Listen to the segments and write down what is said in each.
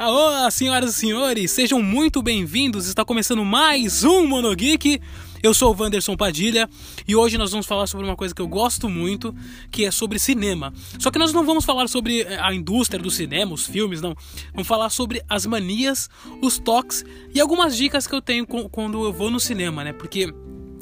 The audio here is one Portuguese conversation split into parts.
Olá, senhoras e senhores, sejam muito bem-vindos. Está começando mais um Monogeek. Eu sou o Wanderson Padilha e hoje nós vamos falar sobre uma coisa que eu gosto muito, que é sobre cinema. Só que nós não vamos falar sobre eh, a indústria do cinema, os filmes, não. Vamos falar sobre as manias, os toques e algumas dicas que eu tenho quando eu vou no cinema, né? Porque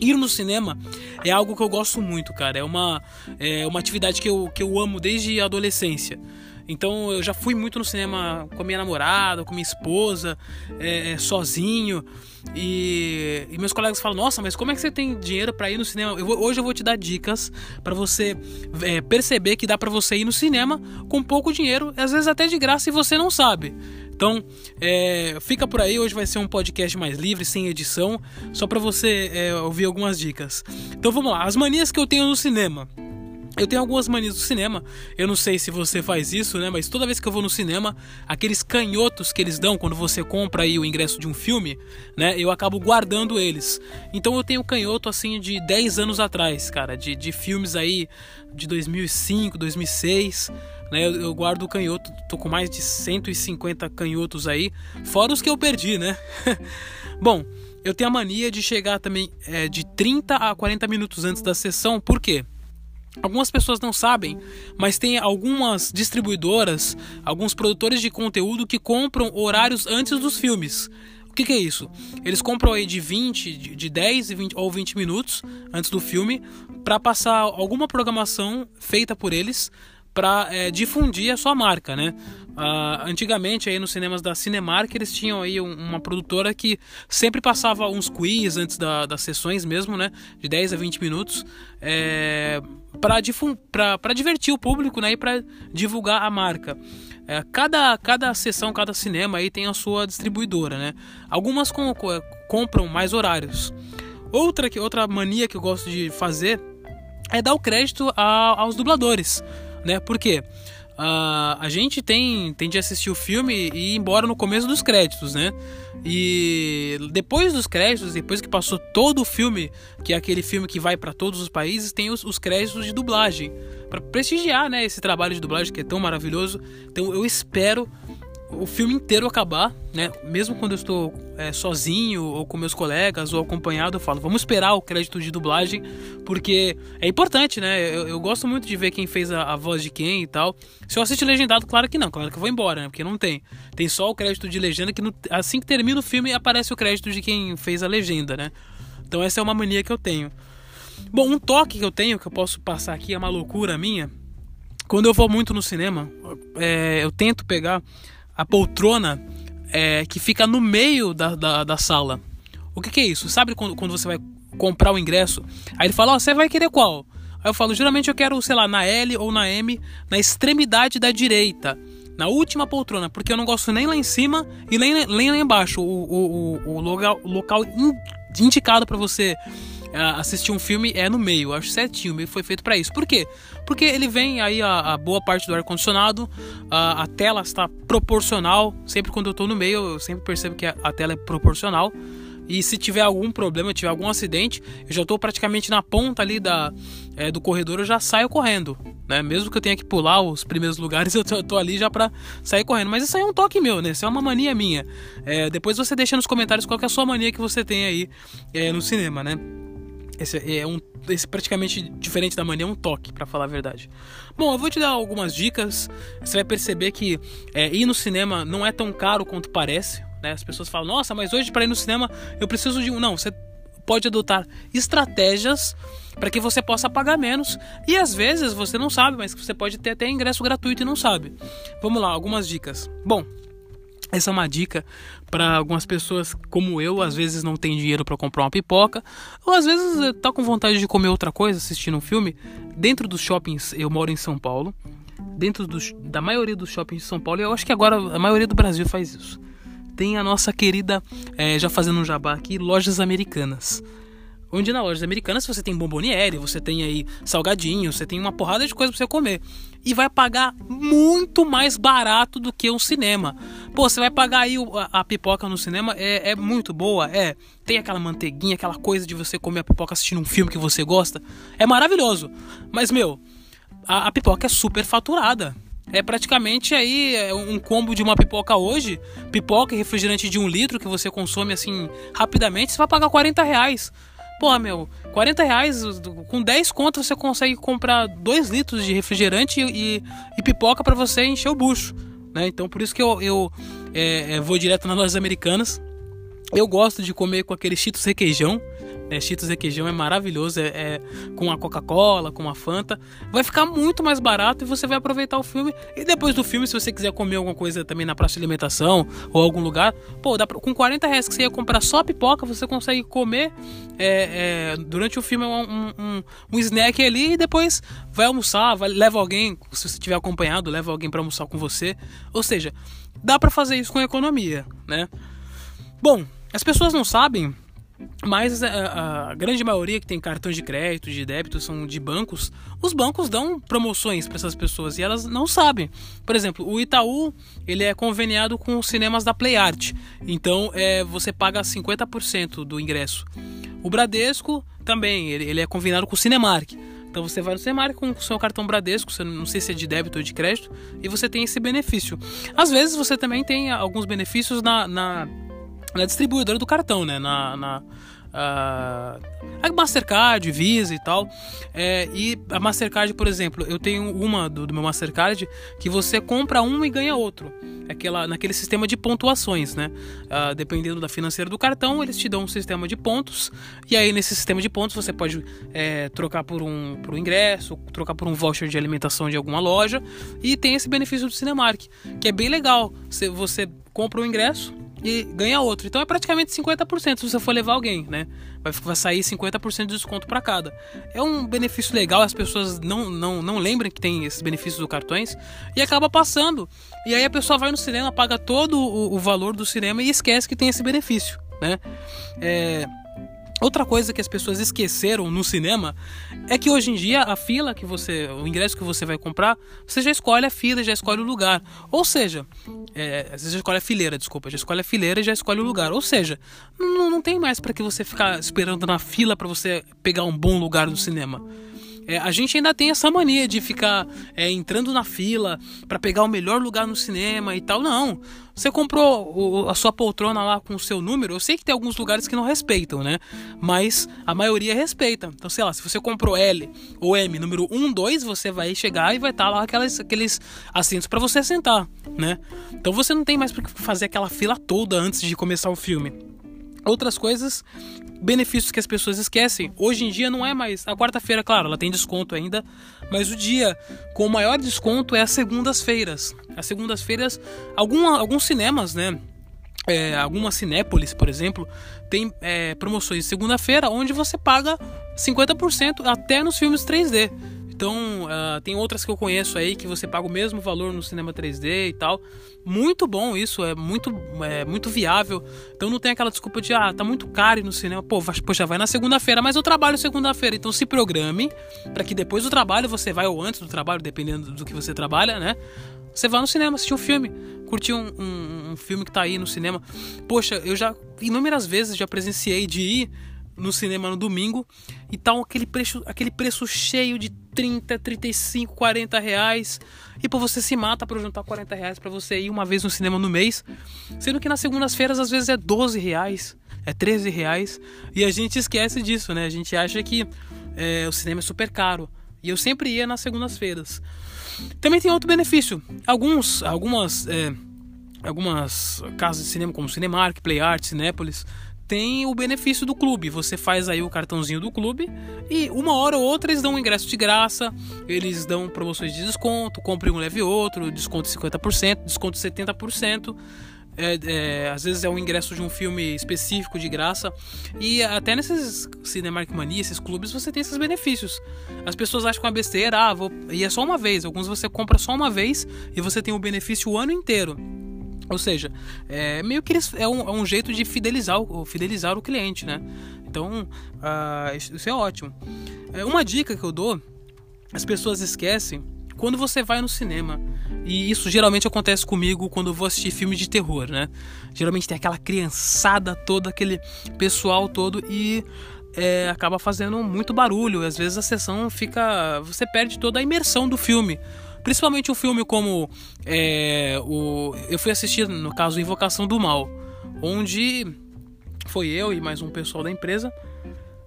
Ir no cinema é algo que eu gosto muito, cara. É uma, é uma atividade que eu, que eu amo desde a adolescência. Então eu já fui muito no cinema com a minha namorada, com minha esposa, é, é, sozinho. E, e, meus colegas falam: Nossa, mas como é que você tem dinheiro para ir no cinema? Eu vou, hoje eu vou te dar dicas para você é, perceber que dá para você ir no cinema com pouco dinheiro, às vezes até de graça, e você não sabe. Então, é, fica por aí. Hoje vai ser um podcast mais livre, sem edição, só para você é, ouvir algumas dicas. Então, vamos lá. As manias que eu tenho no cinema. Eu tenho algumas manias do cinema. Eu não sei se você faz isso, né? Mas toda vez que eu vou no cinema, aqueles canhotos que eles dão quando você compra aí o ingresso de um filme, né? Eu acabo guardando eles. Então eu tenho canhoto assim de 10 anos atrás, cara, de, de filmes aí de 2005, 2006. Né, eu, eu guardo o canhoto, tô com mais de 150 canhotos aí, fora os que eu perdi, né? Bom, eu tenho a mania de chegar também é, de 30 a 40 minutos antes da sessão, por quê? Algumas pessoas não sabem, mas tem algumas distribuidoras, alguns produtores de conteúdo que compram horários antes dos filmes. O que, que é isso? Eles compram aí de 20, de 10 20, ou 20 minutos antes do filme para passar alguma programação feita por eles para é, difundir a sua marca, né? Uh, antigamente aí nos cinemas da Cinemark eles tinham aí um, uma produtora que sempre passava uns quiz antes da, das sessões mesmo, né? De 10 a 20 minutos é, para divertir o público né? e para divulgar a marca. É, cada, cada sessão, cada cinema aí tem a sua distribuidora, né? Algumas com, com, compram mais horários. Outra, que, outra mania que eu gosto de fazer é dar o crédito a, aos dubladores, né? Por quê? Uh, a gente tem, tem de assistir o filme e ir embora no começo dos créditos, né? E depois dos créditos, depois que passou todo o filme, que é aquele filme que vai para todos os países, tem os, os créditos de dublagem para prestigiar, né, esse trabalho de dublagem que é tão maravilhoso. Então eu espero o filme inteiro acabar, né? Mesmo quando eu estou é, sozinho ou com meus colegas ou acompanhado, eu falo, vamos esperar o crédito de dublagem, porque é importante, né? Eu, eu gosto muito de ver quem fez a, a, voz de quem e tal. Se eu assistir legendado, claro que não, claro que eu vou embora, né? Porque não tem. Tem só o crédito de legenda que no, assim que termina o filme aparece o crédito de quem fez a legenda, né? Então essa é uma mania que eu tenho. Bom, um toque que eu tenho, que eu posso passar aqui, é uma loucura minha. Quando eu vou muito no cinema, é, eu tento pegar a poltrona é, que fica no meio da, da, da sala. O que, que, é isso? Sabe quando, quando você vai comprar o ingresso? Aí ele fala: oh, você vai querer qual? Aí eu falo: geralmente eu quero, sei lá, na L ou na M, na extremidade da direita. Na última poltrona, porque eu não gosto nem lá em cima e nem, nem lá embaixo. O, o, o, o local, local indicado para você assistir um filme é no meio, acho certinho, meio foi feito para isso. Por quê? Porque ele vem aí a, a boa parte do ar condicionado, a, a, tela está proporcional. Sempre quando eu tô no meio, eu sempre percebo que a, a tela é proporcional. E se tiver algum problema, tiver algum acidente, eu já estou praticamente na ponta ali da, é, do corredor, eu já saio correndo. Né? Mesmo que eu tenha que pular os primeiros lugares, eu tô ali já para sair correndo. Mas isso aí é um toque meu, né? Isso é uma mania minha. É, depois você deixa nos comentários qual é a sua mania que você tem aí é, no cinema, né? Esse é um esse praticamente diferente da mania, é um toque, para falar a verdade. Bom, eu vou te dar algumas dicas. Você vai perceber que é, ir no cinema não é tão caro quanto parece. Né? As pessoas falam, nossa, mas hoje para ir no cinema eu preciso de um. Não, você pode adotar estratégias para que você possa pagar menos. E às vezes você não sabe, mas você pode ter até ingresso gratuito e não sabe. Vamos lá, algumas dicas. Bom, essa é uma dica para algumas pessoas como eu, às vezes não tem dinheiro para comprar uma pipoca, ou às vezes está com vontade de comer outra coisa, assistindo um filme. Dentro dos shoppings, eu moro em São Paulo. Dentro dos, da maioria dos shoppings de São Paulo, eu acho que agora a maioria do Brasil faz isso. Tem a nossa querida, é, já fazendo um jabá aqui, lojas americanas. Onde na lojas americanas você tem bomboniere, você tem aí salgadinho, você tem uma porrada de coisa para você comer. E vai pagar muito mais barato do que um cinema. Pô, você vai pagar aí a, pipoca no cinema, é, é, muito boa, é. Tem aquela manteiguinha, aquela coisa de você comer a pipoca assistindo um filme que você gosta. É maravilhoso. Mas, meu, a, a pipoca é super faturada. é praticamente aí é um combo de uma pipoca hoje, pipoca e refrigerante de um litro que você consome assim rapidamente, você vai pagar 40 reais. Pô, meu, 40 reais, com 10 contos você consegue comprar 2 litros de refrigerante e, e pipoca para você encher o bucho. Né? Então por isso que eu, eu é, é vou direto nas lojas americanas. Eu gosto de comer com aquele cheetos requeijão. É, Cheetos requeijão é maravilhoso, é, é com a Coca-Cola, com a Fanta. Vai ficar muito mais barato e você vai aproveitar o filme. E depois do filme, se você quiser comer alguma coisa também na praça de alimentação ou algum lugar, pô, dá pra, com 40 reais que você ia comprar só pipoca, você consegue comer é, é, durante o filme um, um, um, snack ali e depois vai almoçar, vai, leva alguém, se você estiver acompanhado, leva alguém para almoçar com você. Ou seja, dá para fazer isso com economia, né? Bom, as pessoas não sabem mas a, a, grande maioria que tem cartões de crédito, de débito, são de bancos. Os bancos dão promoções para essas pessoas e elas não sabem. Por exemplo, o Itaú ele é conveniado com os cinemas da Play Art. Então é, você paga 50% do ingresso. O Bradesco também, ele, ele é conveniado com o Cinemark. Então você vai no Cinemark com o seu cartão Bradesco, você não sei se é de débito ou de crédito, e você tem esse benefício. Às vezes você também tem alguns benefícios na, na na distribuidora do cartão, né? Na, na a Mastercard, Visa e tal. É, e a Mastercard, por exemplo, eu tenho uma do, do, meu Mastercard que você compra um e ganha outro. Aquela, naquele sistema de pontuações, né? Uh, dependendo da financeira do cartão, eles te dão um sistema de pontos. E aí, nesse sistema de pontos, você pode é, trocar por um, por um ingresso, trocar por um voucher de alimentação de alguma loja. E tem esse benefício do Cinemark, que é bem legal. Você, você compra o um ingresso e ganha outro. Então é praticamente 50% se você for levar alguém, né? Vai, vai sair 50% de desconto para cada. É um benefício legal, as pessoas não, não, não lembram que tem esses benefícios dos cartões e acaba passando. E aí a pessoa vai no cinema, paga todo o, o valor do cinema e esquece que tem esse benefício, né? É, Outra coisa que as pessoas esqueceram no cinema é que hoje em dia a fila que você, o ingresso que você vai comprar, você já escolhe a fila, já escolhe o lugar. Ou seja, é, você já escolhe a fileira, desculpa, já escolhe a fileira e já escolhe o lugar. Ou seja, não, não tem mais para que você ficar esperando na fila para você pegar um bom lugar no cinema. É, a gente ainda tem essa mania de ficar é, entrando na fila para pegar o melhor lugar no cinema e tal. Não. Você comprou o, a sua poltrona lá com o seu número. Eu sei que tem alguns lugares que não respeitam, né? Mas a maioria respeita. Então, sei lá, se você comprou L ou M, número 1, 2, você vai chegar e vai estar tá lá aquelas, aqueles assentos para você sentar, né? Então você não tem mais para fazer aquela fila toda antes de começar o filme. Outras coisas benefícios que as pessoas esquecem. Hoje em dia não é mais. A quarta-feira, claro, ela tem desconto ainda, mas o dia com o maior desconto é as segundas-feiras. As segundas-feiras, alguma, alguns cinemas, né? É, algumas Cinépolis, por exemplo, tem é, promoções de segunda-feira onde você paga 50% até nos filmes 3D. Então, uh, tem outras que eu conheço aí que você paga o mesmo valor no cinema 3D e tal. Muito bom isso, é muito, é muito viável. Então não tem aquela desculpa de, ah, tá muito caro ir no cinema. Pô, poxa, vai na segunda-feira, mas eu trabalho segunda-feira. Então se programe para que depois do trabalho você vai, ou antes do trabalho, dependendo do que você trabalha, né? Você vai no cinema assistir um filme, curtir um, um, um filme que tá aí no cinema. Poxa, eu já inúmeras vezes já presenciei de ir no cinema no domingo e tal tá aquele preço, aquele preço cheio de 30, 35, 40 reais. E pô, você se mata para juntar 40 reais para você ir uma vez no cinema no mês. Sendo que nas segundas-feiras às vezes é 12 reais, é 13 reais. E a gente esquece disso, né? A gente acha que é, o cinema é super caro. E eu sempre ia nas segundas-feiras. Também tem outro benefício. Alguns, algumas, é, algumas casas de cinema como Cinemark, Play Art, Cinépolis tem o benefício do clube. Você faz aí o cartãozinho do clube e uma hora ou outra eles dão um ingresso de graça, eles dão promoções de desconto, compre um leve outro, desconto 50%, desconto 70%. É, é, às vezes é um ingresso de um filme específico de graça. E até nesses Cinemark Mania, esses clubes, você tem esses benefícios. As pessoas acham uma besteira, ah, vou... e é só uma vez. Alguns você compra só uma vez e você tem o benefício o ano inteiro. Ou seja, é meio que eles, é, um, é um jeito de fidelizar o, fidelizar o cliente, né? Então, uh, isso é ótimo. É, uma dica que eu dou, as pessoas esquecem quando você vai no cinema. E isso geralmente acontece comigo quando eu vou assistir filme de terror, né? Geralmente tem aquela criançada toda, aquele pessoal todo e é, acaba fazendo muito barulho. Às vezes a sessão fica. Você perde toda a imersão do filme Principalmente um filme como é, o, eu fui assistir, no caso, Invocação do Mal, onde foi eu e mais um pessoal da empresa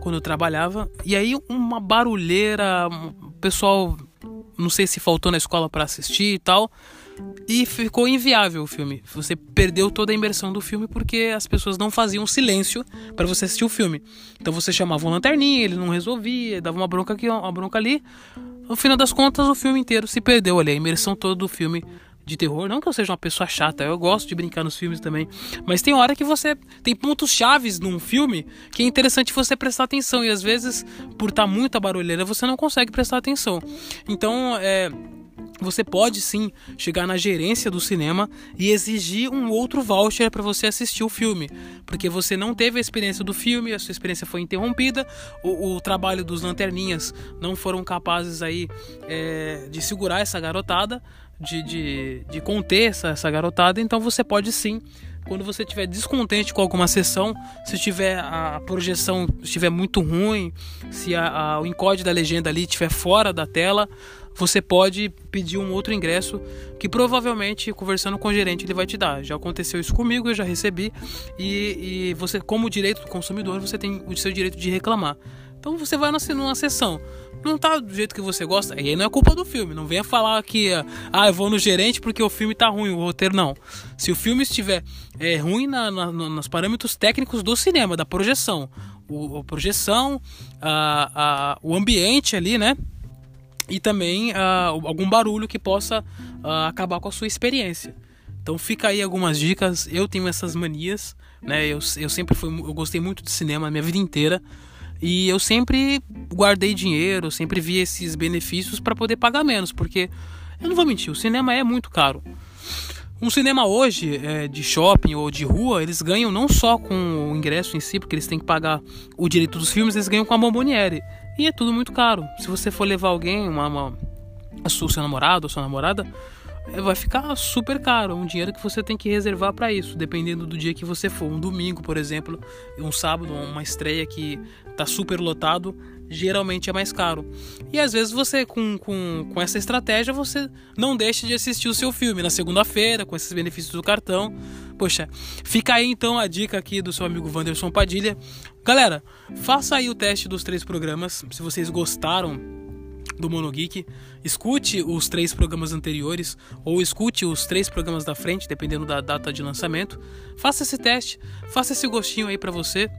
quando eu trabalhava. E aí uma barulheira, o pessoal não sei se faltou na escola para assistir e tal. E ficou inviável o filme. Você perdeu toda a imersão do filme porque as pessoas não faziam silêncio para você assistir o filme. Então você chamava um lanterninha, ele não resolvia, dava uma bronca aqui, uma bronca ali. No final das contas, o filme inteiro se perdeu ali, a imersão toda do filme de terror. Não que eu seja uma pessoa chata, eu gosto de brincar nos filmes também. Mas tem hora que você tem pontos chaves num filme que é interessante você prestar atenção. E às vezes, por estar tá muita barulheira, você não consegue prestar atenção. Então, é você pode sim chegar na gerência do cinema e exigir um outro voucher para você assistir o filme, porque você não teve a experiência do filme, a sua experiência foi interrompida, o, o trabalho dos lanterninhas não foram capazes aí é, de segurar essa garotada, de, de, de conter essa, essa garotada, então você pode sim quando você estiver descontente com alguma sessão, se tiver a projeção estiver muito ruim, se a, a, o encode da legenda ali estiver fora da tela, você pode pedir um outro ingresso que provavelmente, conversando com o gerente, ele vai te dar. Já aconteceu isso comigo, eu já recebi. E, e você, como direito do consumidor, você tem o seu direito de reclamar. Então você vai numa sessão, não tá do jeito que você gosta, e aí não é culpa do filme. Não venha falar que, ah, eu vou no gerente porque o filme tá ruim, o roteiro não. Se o filme estiver é, ruim na, na, nos parâmetros técnicos do cinema, da projeção, o, a projeção, a, a, o ambiente ali, né? E também uh, algum barulho que possa uh, acabar com a sua experiência. Então fica aí algumas dicas. Eu tenho essas manias, né? Eu, eu sempre fui, eu gostei muito de cinema a minha vida inteira e eu sempre guardei dinheiro, sempre vi esses benefícios para poder pagar menos, porque eu não vou mentir, o cinema é muito caro. Um cinema hoje, é, de shopping ou de rua, eles ganham não só com o ingresso em si, porque eles têm que pagar o direito dos filmes, eles ganham com a bomboniere. E é tudo muito caro. Se você for levar alguém, uma, uma seu namorado ou sua namorada, é, vai ficar super caro. Um dinheiro que você tem que reservar para isso, dependendo do dia que você for. Um domingo, por exemplo, um sábado, uma estreia que tá super lotado, geralmente é mais caro. E às vezes você, com, com, com essa estratégia, você não deixa de assistir o seu filme na segunda-feira, com esses benefícios do cartão. Poxa, fica aí então a dica aqui do seu amigo Wanderson Padilha. Galera, faça aí o teste dos três programas. Se vocês gostaram do Monogeek, escute os três programas anteriores ou escute os três programas da frente, dependendo da data de lançamento. Faça esse teste, faça esse gostinho aí para você.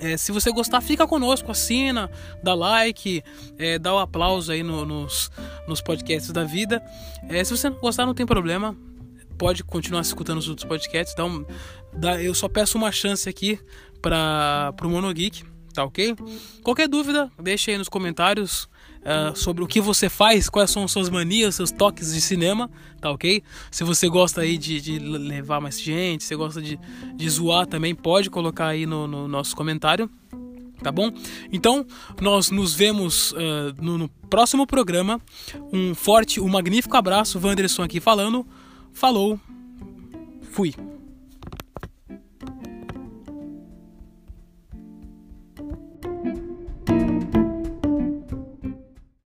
É, se você gostar, fica conosco, assina, dá like, é, dá o um aplauso aí no, nos, nos podcasts da vida. É, se você não gostar, não tem problema pode continuar escutando os outros podcasts. Dá um, dá, eu só peço uma chance aqui para o Monogeek, tá ok? Qualquer dúvida, deixe aí nos comentários uh, sobre o que você faz, quais são suas manias, seus toques de cinema, tá ok? Se você gosta aí de, de levar mais gente, se gosta de, de zoar também, pode colocar aí no, no nosso comentário tá bom? Então, nós nos vemos uh, no, no, próximo programa. Um forte, um magnífico abraço, Wanderson aqui falando. Falou, fui.